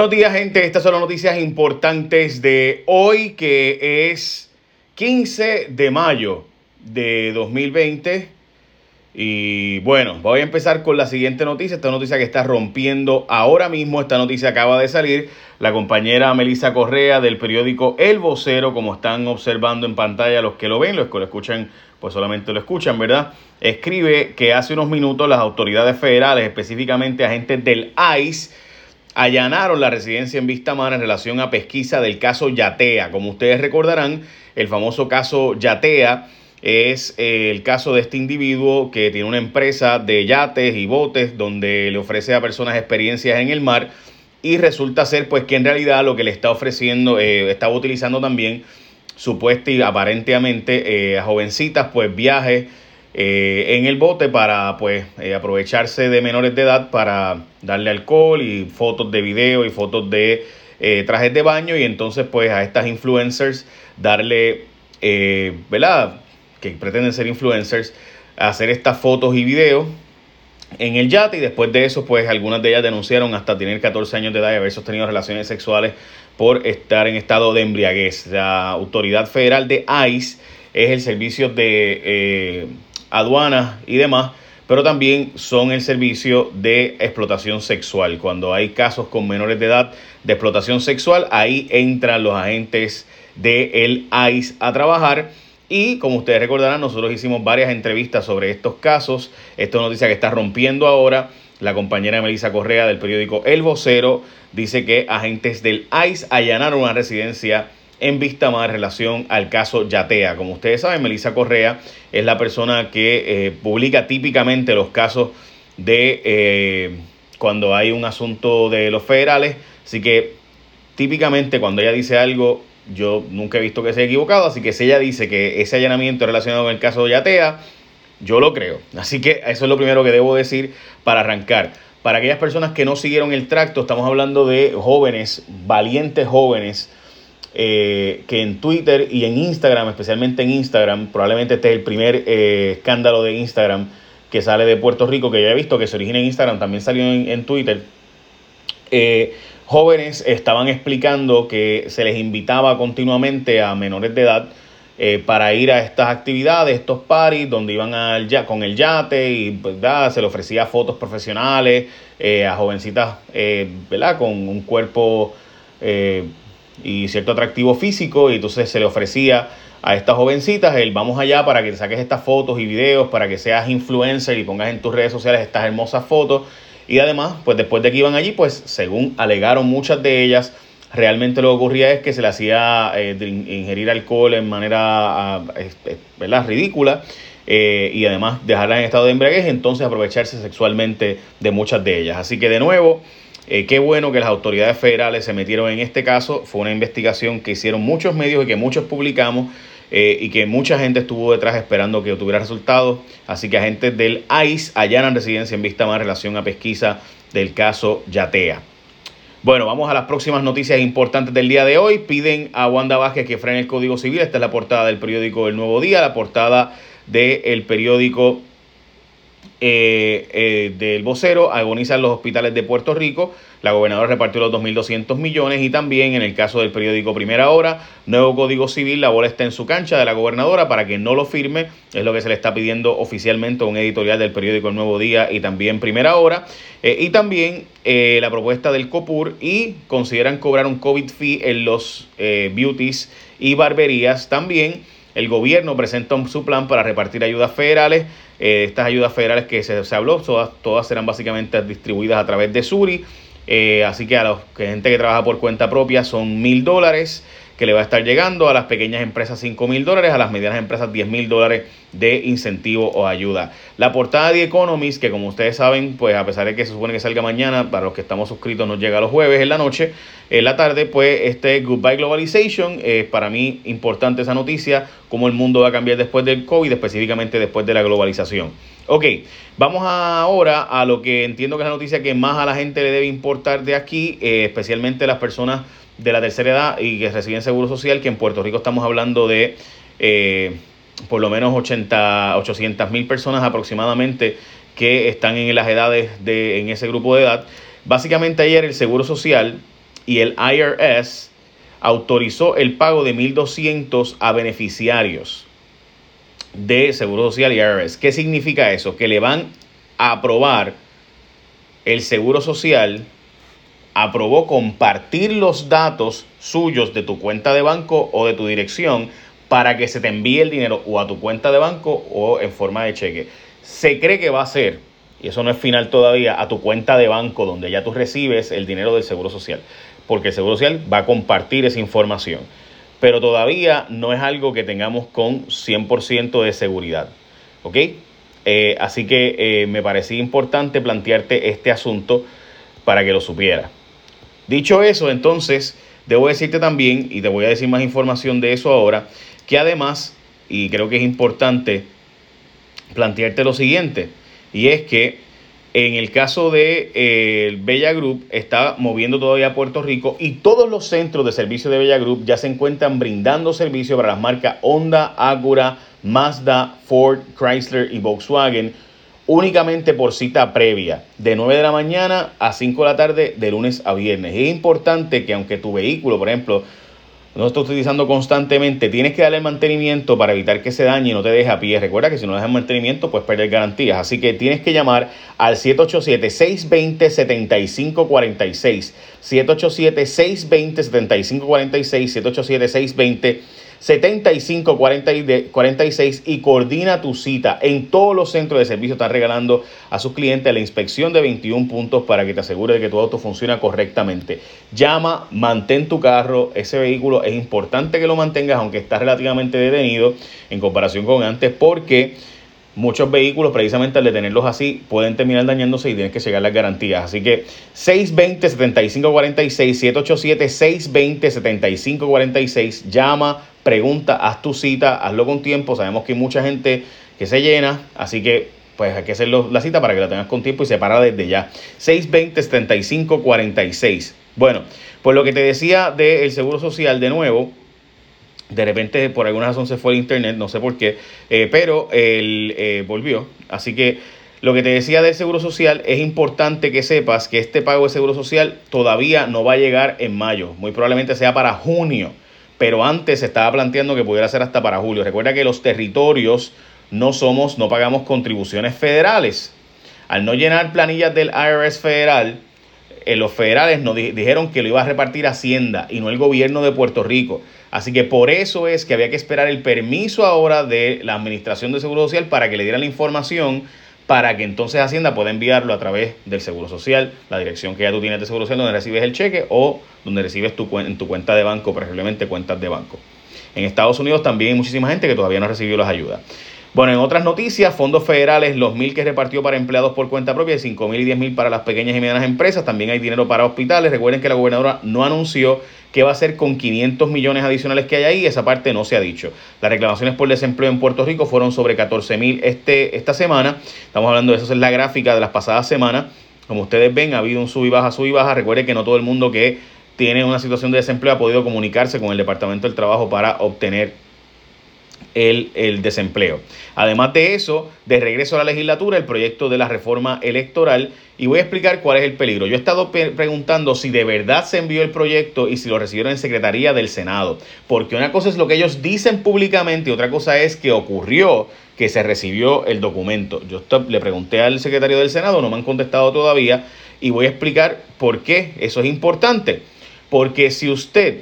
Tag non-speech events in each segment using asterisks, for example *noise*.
Buenos días, gente. Estas son las noticias importantes de hoy, que es 15 de mayo de 2020. Y bueno, voy a empezar con la siguiente noticia. Esta noticia que está rompiendo ahora mismo. Esta noticia acaba de salir. La compañera Melissa Correa del periódico El Vocero, como están observando en pantalla los que lo ven, los que lo escuchan, pues solamente lo escuchan, ¿verdad? Escribe que hace unos minutos las autoridades federales, específicamente agentes del ICE, allanaron la residencia en Vistamar en relación a pesquisa del caso Yatea. Como ustedes recordarán, el famoso caso Yatea es eh, el caso de este individuo que tiene una empresa de yates y botes donde le ofrece a personas experiencias en el mar y resulta ser pues que en realidad lo que le está ofreciendo, eh, estaba utilizando también supuesta y aparentemente eh, a jovencitas pues viajes eh, en el bote para pues eh, aprovecharse de menores de edad para darle alcohol y fotos de video y fotos de eh, trajes de baño y entonces pues a estas influencers darle, ¿verdad? Que pretenden ser influencers, hacer estas fotos y videos en el yate y después de eso pues algunas de ellas denunciaron hasta tener 14 años de edad y haber sostenido relaciones sexuales por estar en estado de embriaguez. La autoridad federal de ICE es el servicio de aduanas y demás, pero también son el servicio de explotación sexual. Cuando hay casos con menores de edad de explotación sexual, ahí entran los agentes del el ICE a trabajar. Y como ustedes recordarán, nosotros hicimos varias entrevistas sobre estos casos. Esta noticia que está rompiendo ahora. La compañera Melissa Correa del periódico El Vocero dice que agentes del ICE allanaron una residencia en vista más en relación al caso Yatea. Como ustedes saben, Melissa Correa es la persona que eh, publica típicamente los casos de eh, cuando hay un asunto de los federales. Así que típicamente cuando ella dice algo, yo nunca he visto que sea equivocado. Así que si ella dice que ese allanamiento es relacionado con el caso de Yatea, yo lo creo. Así que eso es lo primero que debo decir para arrancar. Para aquellas personas que no siguieron el tracto, estamos hablando de jóvenes, valientes jóvenes, eh, que en Twitter y en Instagram, especialmente en Instagram, probablemente este es el primer eh, escándalo de Instagram que sale de Puerto Rico, que ya he visto que se origina en Instagram, también salió en, Twitter. Eh, jóvenes estaban explicando que se les invitaba continuamente a menores de edad para ir a estas actividades, estos parties, donde iban al, ya, con el yate y ¿verdad? se le ofrecía fotos profesionales a jovencitas ¿verdad? con un cuerpo y cierto atractivo físico y entonces se le ofrecía a estas jovencitas el vamos allá para que saques estas fotos y videos, para que seas influencer y pongas en tus redes sociales estas hermosas fotos y además pues después de que iban allí pues según alegaron muchas de ellas realmente lo que ocurría es que se le hacía eh, ingerir alcohol en manera ah, ¿verdad? ridícula eh, y además dejarla en estado de embriaguez entonces aprovecharse sexualmente de muchas de ellas así que de nuevo eh, qué bueno que las autoridades federales se metieron en este caso. Fue una investigación que hicieron muchos medios y que muchos publicamos eh, y que mucha gente estuvo detrás esperando que tuviera resultados. Así que agentes del ICE allanan residencia en vista más relación a pesquisa del caso Yatea. Bueno, vamos a las próximas noticias importantes del día de hoy. Piden a Wanda Vázquez que frene el Código Civil. Esta es la portada del periódico El Nuevo Día, la portada del periódico eh, eh, del vocero agonizan los hospitales de Puerto Rico. La gobernadora repartió los 2.200 millones y también en el caso del periódico Primera Hora, nuevo código civil, la bola está en su cancha de la gobernadora para que no lo firme. Es lo que se le está pidiendo oficialmente a un editorial del periódico El Nuevo Día y también Primera Hora. Eh, y también la propuesta del COPUR y consideran cobrar un COVID fee en los beauties y barberías también. El gobierno presenta su plan para repartir ayudas federales. Eh, estas ayudas federales que se, habló, todas, todas, serán básicamente distribuidas a través de Suri. Eh, así que a la gente que trabaja por cuenta propia son mil dólares que le va a estar llegando a las pequeñas empresas 5 mil dólares, a las medianas empresas 10 mil dólares de incentivo o ayuda. La portada de Economist, que como ustedes saben, pues a pesar de que se supone que salga mañana, para los que estamos suscritos nos llega los jueves en la noche, en la tarde, pues este Goodbye Globalization, es para mí importante esa noticia, cómo el mundo va a cambiar después del COVID, específicamente después de la globalización. Ok, vamos ahora a lo que entiendo que es la noticia que más a la gente le debe importar de aquí, eh, especialmente las personas de la tercera edad y que reciben seguro social, que en Puerto Rico estamos hablando de eh, por lo menos 80, 800 mil personas aproximadamente que están en las edades de en ese grupo de edad. Básicamente ayer el Seguro Social y el IRS autorizó el pago de 1.200 a beneficiarios de Seguro Social y IRS. ¿Qué significa eso? Que le van a aprobar el Seguro Social, aprobó compartir los datos suyos de tu cuenta de banco o de tu dirección para que se te envíe el dinero o a tu cuenta de banco o en forma de cheque. Se cree que va a ser, y eso no es final todavía, a tu cuenta de banco donde ya tú recibes el dinero del Seguro Social, porque el Seguro Social va a compartir esa información pero todavía no es algo que tengamos con 100% de seguridad. ¿Ok? Eh, así que eh, me parecía importante plantearte este asunto para que lo supiera. Dicho eso, entonces, debo decirte también, y te voy a decir más información de eso ahora, que además, y creo que es importante plantearte lo siguiente, y es que en el caso de eh, Bella Group, está moviendo todavía a Puerto Rico y todos los centros de servicio de Bella Group ya se encuentran brindando servicio para las marcas Honda, Acura, Mazda, Ford, Chrysler y Volkswagen únicamente por cita previa, de 9 de la mañana a 5 de la tarde, de lunes a viernes. es importante que aunque tu vehículo, por ejemplo, no está utilizando constantemente, tienes que darle mantenimiento para evitar que se dañe y no te deje a pie. Recuerda que si no dejas mantenimiento, puedes perder garantías. Así que tienes que llamar al 787-620-7546. 787-620-7546. 787-620 7546 y coordina tu cita. En todos los centros de servicio están regalando a sus clientes la inspección de 21 puntos para que te asegure de que tu auto funciona correctamente. Llama, mantén tu carro, ese vehículo es importante que lo mantengas aunque está relativamente detenido en comparación con antes porque muchos vehículos, precisamente al detenerlos así, pueden terminar dañándose y tienes que llegar las garantías. Así que 620-7546, 787-620-7546, llama, pregunta, haz tu cita, hazlo con tiempo. Sabemos que hay mucha gente que se llena, así que pues hay que hacer la cita para que la tengas con tiempo y se para desde ya. 620-7546. Bueno, pues lo que te decía del Seguro Social de nuevo, de repente por alguna razón se fue el internet, no sé por qué, eh, pero él eh, volvió. Así que lo que te decía del Seguro Social, es importante que sepas que este pago de Seguro Social todavía no va a llegar en mayo, muy probablemente sea para junio pero antes se estaba planteando que pudiera ser hasta para julio. Recuerda que los territorios no somos, no pagamos contribuciones federales. Al no llenar planillas del IRS federal, eh, los federales nos dijeron que lo iba a repartir Hacienda y no el gobierno de Puerto Rico. Así que por eso es que había que esperar el permiso ahora de la Administración de Seguro Social para que le dieran la información para que entonces Hacienda pueda enviarlo a través del Seguro Social, la dirección que ya tú tienes de Seguro Social donde recibes el cheque o donde recibes tu, en tu cuenta de banco, preferiblemente cuentas de banco. En Estados Unidos también hay muchísima gente que todavía no ha recibido las ayudas. Bueno, en otras noticias, fondos federales, los mil que repartió para empleados por cuenta propia, cinco mil y diez mil para las pequeñas y medianas empresas. También hay dinero para hospitales. Recuerden que la gobernadora no anunció qué va a hacer con 500 millones adicionales que hay ahí. Esa parte no se ha dicho. Las reclamaciones por desempleo en Puerto Rico fueron sobre 14 mil este, esta semana. Estamos hablando de eso, es la gráfica de las pasadas semanas. Como ustedes ven, ha habido un sub y baja, sub y baja. Recuerden que no todo el mundo que tiene una situación de desempleo ha podido comunicarse con el Departamento del Trabajo para obtener el, desempleo. Además de eso, de regreso a la legislatura, el proyecto de la reforma electoral y voy a explicar cuál es el peligro. Yo he estado preguntando si de verdad se envió el proyecto y si lo recibieron en Secretaría del Senado, porque una cosa es lo que ellos dicen públicamente y otra cosa es que ocurrió que se recibió el documento. Yo le pregunté al secretario del Senado, no me han contestado todavía y voy a explicar por qué eso es importante. Porque si usted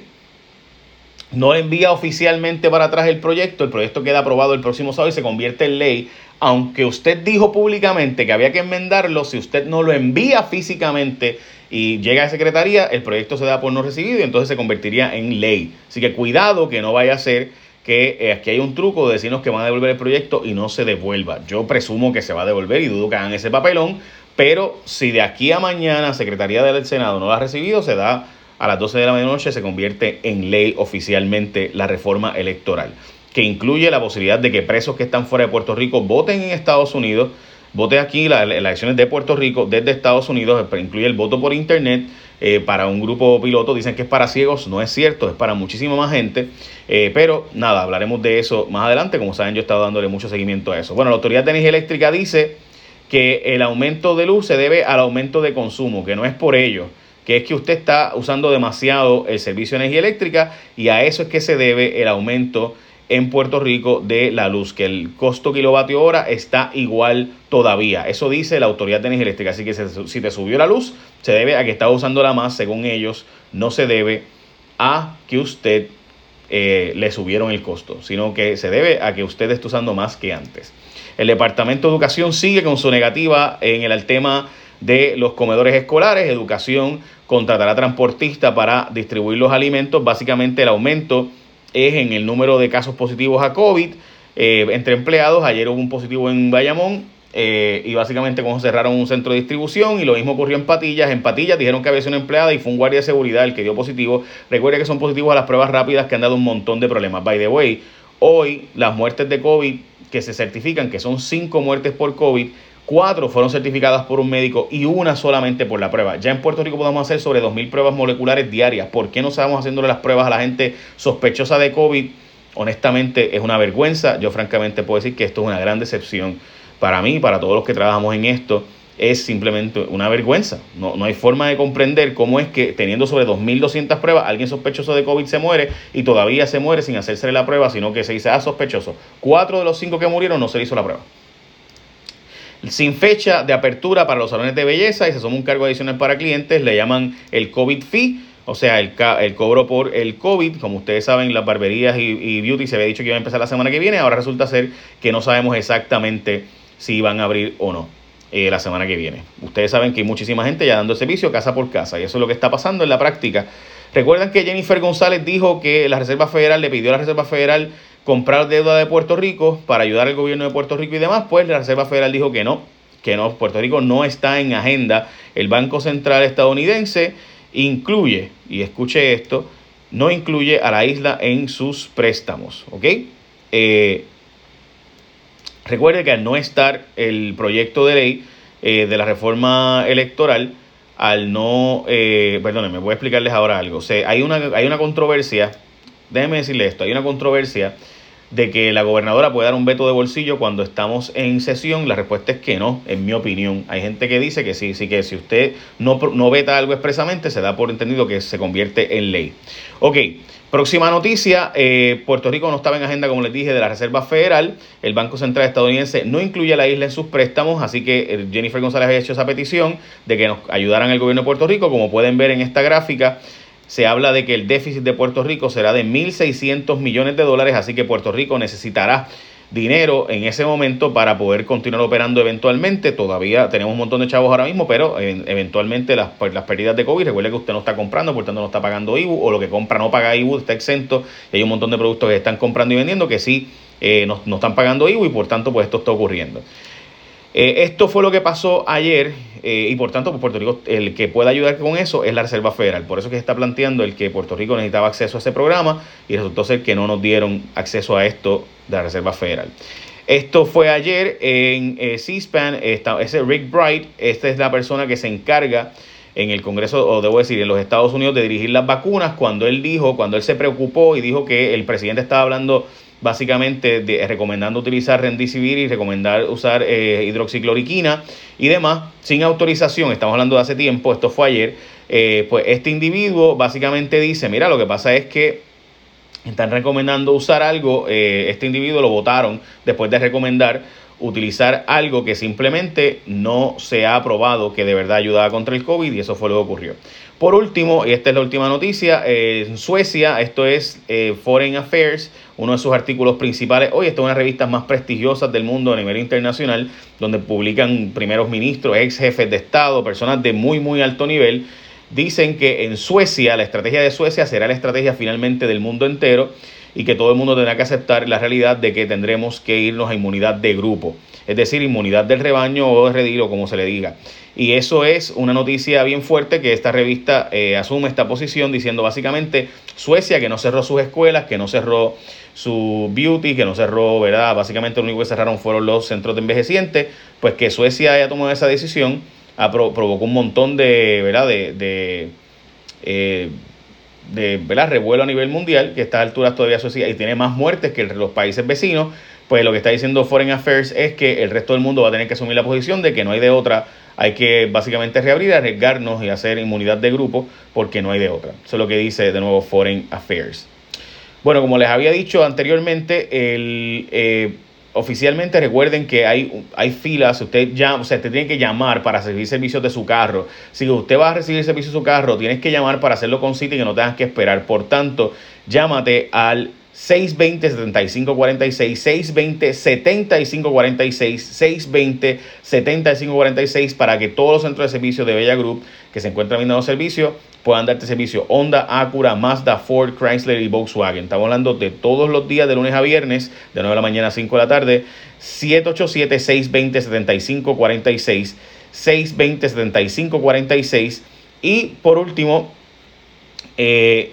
no envía oficialmente para atrás el proyecto, el proyecto queda aprobado el próximo sábado y se convierte en ley, aunque usted dijo públicamente que había que enmendarlo, si usted no lo envía físicamente y llega a secretaría, el proyecto se da por no recibido y entonces se convertiría en ley. Así que cuidado que no vaya a ser que eh, aquí hay un truco de decirnos que van a devolver el proyecto y no se devuelva. Yo presumo que se va a devolver y dudo que hagan ese papelón, pero si de aquí a mañana Secretaría del Senado no lo ha recibido, se da a las 12 de la medianoche se convierte en ley oficialmente la reforma electoral, que incluye la posibilidad de que presos que están fuera de Puerto Rico voten en Estados Unidos, voten aquí las, elecciones de Puerto Rico desde Estados Unidos, pero incluye el voto por Internet. Eh, para un grupo piloto dicen que es para ciegos, no es cierto, es para muchísima más gente, eh, pero nada, hablaremos de eso más adelante, como saben yo he estado dándole mucho seguimiento a eso. Bueno, la Autoridad de Energía Eléctrica dice que el aumento de luz se debe al aumento de consumo, que no es por ello que es que usted está usando demasiado el servicio de energía eléctrica y a eso es que se debe el aumento en Puerto Rico de la luz, que el costo kilovatio hora está igual todavía. Eso dice la Autoridad de Energía Eléctrica. Así que si te subió la luz, se debe a que está usándola más, según ellos, no se debe a que usted eh, le subieron el costo, sino que se debe a que usted esté usando más que antes. El Departamento de Educación sigue con su negativa en el tema de los comedores escolares. Educación contratará transportista para distribuir los alimentos. Básicamente el aumento es en el número de casos positivos a COVID eh, entre empleados. Ayer hubo un positivo en Bayamón eh, y básicamente como cerraron un centro de distribución y lo mismo ocurrió en Patillas. En Patillas dijeron que había sido una empleada y fue un guardia de seguridad el que dio positivo. Recuerde que son positivos a las pruebas rápidas que han dado un montón de problemas. By the way, hoy las muertes de COVID que se certifican, que son cinco muertes por COVID, cuatro fueron certificadas por un médico y una solamente por la prueba. Ya en Puerto Rico podemos hacer sobre 2.000 pruebas moleculares diarias. ¿Por qué no estamos haciéndole las pruebas a la gente sospechosa de COVID? Honestamente es una vergüenza. Yo francamente puedo decir que esto es una gran decepción para mí, para todos los que trabajamos en esto. Es simplemente una vergüenza. No, no hay forma de comprender cómo es que teniendo sobre 2.200 pruebas, alguien sospechoso de COVID se muere y todavía se muere sin hacerse la prueba, sino que se dice, ah, sospechoso. Cuatro de los cinco que murieron no se hizo la prueba sin fecha de apertura para los salones de belleza y se suma un cargo adicional para clientes, le llaman el COVID fee, o sea, el, el cobro por el COVID. Como ustedes saben, las barberías y, beauty se había dicho que iba a empezar la semana que viene, ahora resulta ser que no sabemos exactamente si van a abrir o no. Eh, la semana que viene. Ustedes saben que hay muchísima gente ya dando servicio casa por casa y eso es lo que está pasando en la práctica. Recuerdan que Jennifer González dijo que la Reserva Federal le pidió a la Reserva Federal comprar deuda de Puerto Rico para ayudar al gobierno de Puerto Rico y demás, pues la Reserva Federal dijo que no, que no, Puerto Rico no está en agenda. El Banco Central estadounidense incluye, y escuche esto, no incluye a la isla en sus préstamos, ¿ok? Eh, recuerde que al no estar el proyecto de ley eh, de la reforma electoral, al no, eh, perdónenme, voy a explicarles ahora algo. O sea, hay una, hay una controversia, déjenme decirle esto, hay una controversia de que la gobernadora puede dar un veto de bolsillo cuando estamos en sesión? La respuesta es que no, en mi opinión. Hay gente que dice que sí, sí que si usted no, no veta algo expresamente, se da por entendido que se convierte en ley. Ok, próxima noticia, eh, Puerto Rico no estaba en agenda, como les dije, de la Reserva Federal. El Banco Central estadounidense no incluye a la isla en sus préstamos, así que eh, Jennifer González ha hecho esa petición de que nos ayudaran el gobierno de Puerto Rico, como pueden ver en esta gráfica se habla de que el déficit de Puerto Rico será de 1.600 millones de dólares, así que Puerto Rico necesitará dinero en ese momento para poder continuar operando eventualmente. Todavía tenemos un montón de chavos ahora mismo, pero eh, eventualmente las, pues, las pérdidas de COVID, recuerde que usted no está comprando, por tanto no está pagando IBU, o lo que compra no paga IBU, está exento, hay un montón de productos que están comprando y vendiendo que sí eh, no, no, están pagando IBU y por tanto pues esto está ocurriendo. Eh, esto fue lo que pasó ayer eh, y por tanto pues Puerto Rico el que pueda ayudar con eso es la Reserva Federal. Por eso que se está planteando el que Puerto Rico necesitaba acceso a ese programa y resultó ser que no nos dieron acceso a esto de la Reserva Federal. Esto fue ayer en eh, C-SPAN, ese Rick Bright, esta es la persona que se encarga en el Congreso, o debo decir, en los Estados Unidos de dirigir las vacunas, cuando él dijo, cuando él se preocupó y dijo que el presidente estaba hablando básicamente de, recomendando utilizar rendicivir y recomendar usar eh, hidroxicloroquina y demás sin autorización, estamos hablando de hace tiempo, esto fue ayer, eh, pues este individuo básicamente dice, mira, lo que pasa es que están recomendando usar algo, eh, este individuo lo votaron después de recomendar utilizar algo que simplemente no se ha aprobado que de verdad ayudaba contra el COVID y eso fue lo que ocurrió. Por último, y esta es la última noticia, en Suecia, esto es eh, Foreign Affairs, uno de sus artículos principales. Hoy esta es una de las revistas más prestigiosas del mundo a nivel internacional, donde publican primeros ministros, ex jefes de Estado, personas de muy, muy alto nivel. Dicen que en Suecia, la estrategia de Suecia será la estrategia finalmente del mundo entero y que todo el mundo tendrá que aceptar la realidad de que tendremos que irnos a inmunidad de grupo, es decir, inmunidad del rebaño o de redil como se le diga. Y eso es una noticia bien fuerte que esta revista eh, asume esta posición diciendo básicamente Suecia que no cerró sus escuelas, que no cerró su beauty, que no cerró, ¿verdad? Básicamente lo único que cerraron fueron los centros de envejecientes, pues que Suecia haya tomado esa decisión provocó un montón de, ¿verdad? De, de, eh, de ¿verdad? revuelo a nivel mundial, que a estas alturas todavía Suecia y tiene más muertes que los países vecinos, pues lo que está diciendo Foreign Affairs es que el resto del mundo va a tener que asumir la posición de que no hay de otra hay que básicamente reabrir, arriesgarnos y hacer inmunidad de grupo porque no hay de otra. Eso es lo que dice de nuevo Foreign Affairs. Bueno, como les había dicho anteriormente, el, eh, oficialmente recuerden que hay, hay filas, usted ya, o sea, usted tiene que llamar para recibir servicios de su carro. Si usted va a recibir servicio de su carro, tienes que llamar para hacerlo con cita y que no tengas que esperar. Por tanto, llámate al 620-7546, 620-7546, 620-7546 para que todos los centros de servicio de Bella Group que se encuentran brindando servicio puedan darte servicio. Honda, Acura, Mazda, Ford, Chrysler y Volkswagen. Estamos hablando de todos los días de lunes a viernes, de 9 de la mañana a 5 de la tarde. 787-620-7546, 620-7546. Y por último, eh,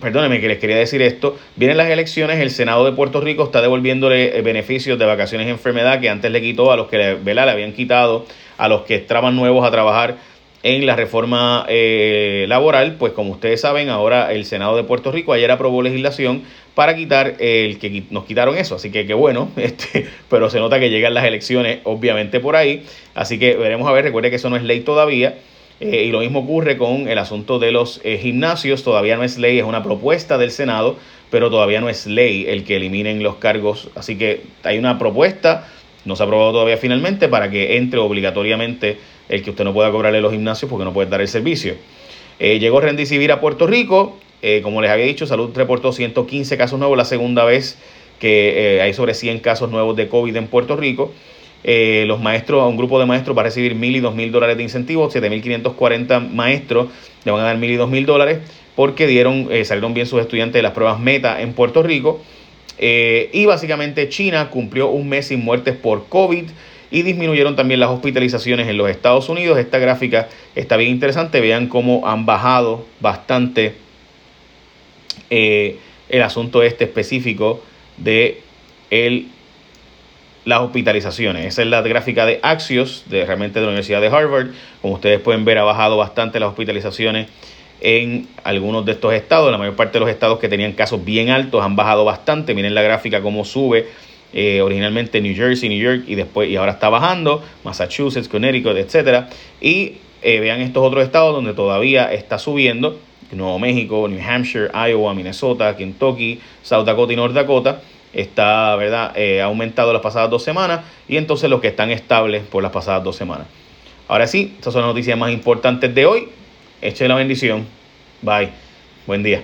perdónenme que les quería decir esto, vienen las elecciones, el Senado de Puerto Rico está devolviéndole eh, beneficios de vacaciones y enfermedad que antes le quitó a los que le habían quitado, a los que estaban nuevos a trabajar en la reforma eh, laboral, pues como ustedes saben, ahora el Senado de Puerto Rico ayer aprobó legislación para quitar el que nos quitaron eso, así que qué bueno, *laughs* este, pero se nota que llegan las elecciones obviamente por ahí, así que veremos a ver, recuerde que eso no es ley todavía, eh, y lo mismo ocurre con el asunto de los eh, gimnasios, todavía no es ley, es una propuesta del Senado, pero todavía no es ley el que eliminen los cargos, así que hay una propuesta, no se ha aprobado todavía finalmente, para que entre obligatoriamente el que usted no pueda cobrarle los gimnasios porque no puede dar el servicio. Eh, llegó Rendicivir a Puerto Rico, como les había dicho, Salud reportó 115 casos nuevos, la segunda vez que hay sobre 100 casos nuevos de COVID en Puerto Rico. Eh, los maestros, un grupo de maestros va a recibir mil y dos mil dólares de incentivos, 7.540 maestros le van a dar mil y dos mil dólares porque dieron, eh, salieron bien sus estudiantes de las pruebas meta en Puerto Rico. Eh, y básicamente China cumplió un mes sin muertes por COVID y disminuyeron también las hospitalizaciones en los Estados Unidos. Esta gráfica está bien interesante, vean cómo han bajado bastante el asunto este específico de el las hospitalizaciones. Esa es la gráfica de Axios, de realmente de la Universidad de Harvard. Como ustedes pueden ver, ha bajado bastante las hospitalizaciones en algunos de estos estados. La mayor parte de los estados que tenían casos bien altos han bajado bastante. Miren la gráfica cómo sube. Eh, originalmente New Jersey, New York y después y ahora está bajando. Massachusetts, Connecticut, etcétera. Y eh, vean estos otros estados donde todavía está subiendo. Nuevo México, New Hampshire, Iowa, Minnesota, Kentucky, South Dakota y North Dakota está, ¿verdad? Eh, ha aumentado las pasadas dos semanas y entonces los que están estables por las pasadas dos semanas. Ahora sí, estas son las noticias más importantes de hoy. Eche la bendición. Bye. Buen día.